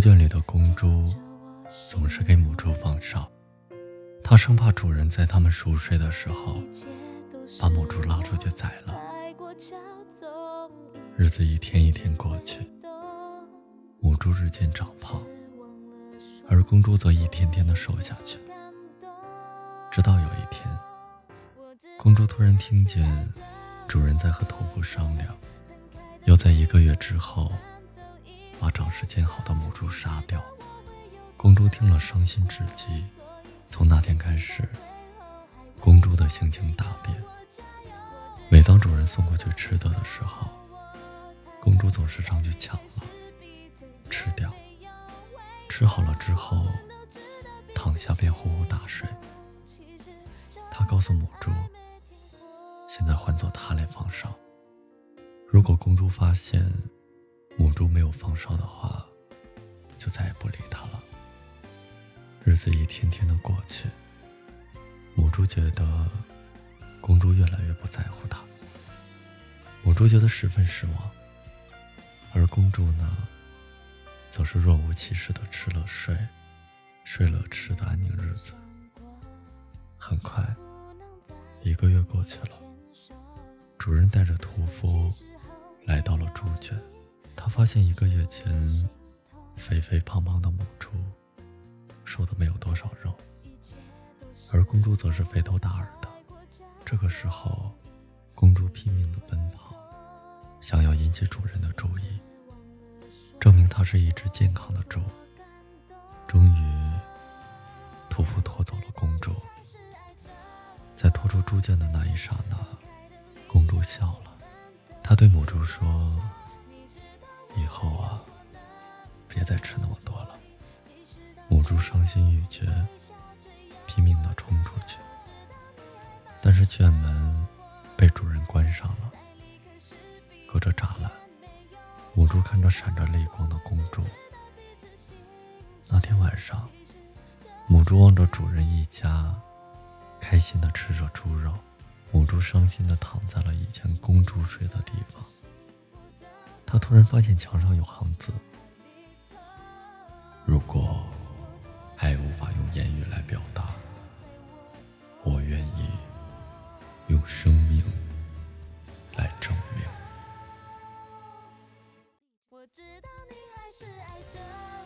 圈里的公猪总是给母猪放哨，它生怕主人在它们熟睡的时候把母猪拉出去宰了。日子一天一天过去，母猪日渐长胖，而公猪则一天天的瘦下去。直到有一天，公猪突然听见主人在和屠夫商量，要在一个月之后把长势渐好的母猪杀掉。公猪听了伤心至极，从那天开始，公猪的性情大变。每当主人送过去吃的的时候，公猪总是上去抢了，吃掉。吃好了之后，躺下便呼呼大睡。他告诉母猪：“现在换做他来放哨。如果公猪发现母猪没有放哨的话，就再也不理他了。”日子一天天的过去，母猪觉得公猪越来越不在乎它，母猪觉得十分失望，而公猪呢，则是若无其事的吃了睡，睡了吃的安宁日子。很快。一个月过去了，主人带着屠夫来到了猪圈，他发现一个月前肥肥胖胖的母猪瘦的没有多少肉，而公猪则是肥头大耳的。这个时候，公猪拼命的奔跑，想要引起主人的注意，证明它是一只健康的猪。终于，屠夫拖走了公猪。在拖出猪圈的那一刹那，公猪笑了。他对母猪说：“别再吃那么多了。”母猪伤心欲绝，拼命的冲出去，但是圈门被主人关上了。隔着栅栏，母猪看着闪着泪光的公猪。那天晚上，母猪望着主人一家。开心的吃着猪肉，母猪伤心的躺在了以前公猪睡的地方。他突然发现墙上有行字：“如果爱无法用言语来表达，我愿意用生命来证明。”我知道你还是爱着。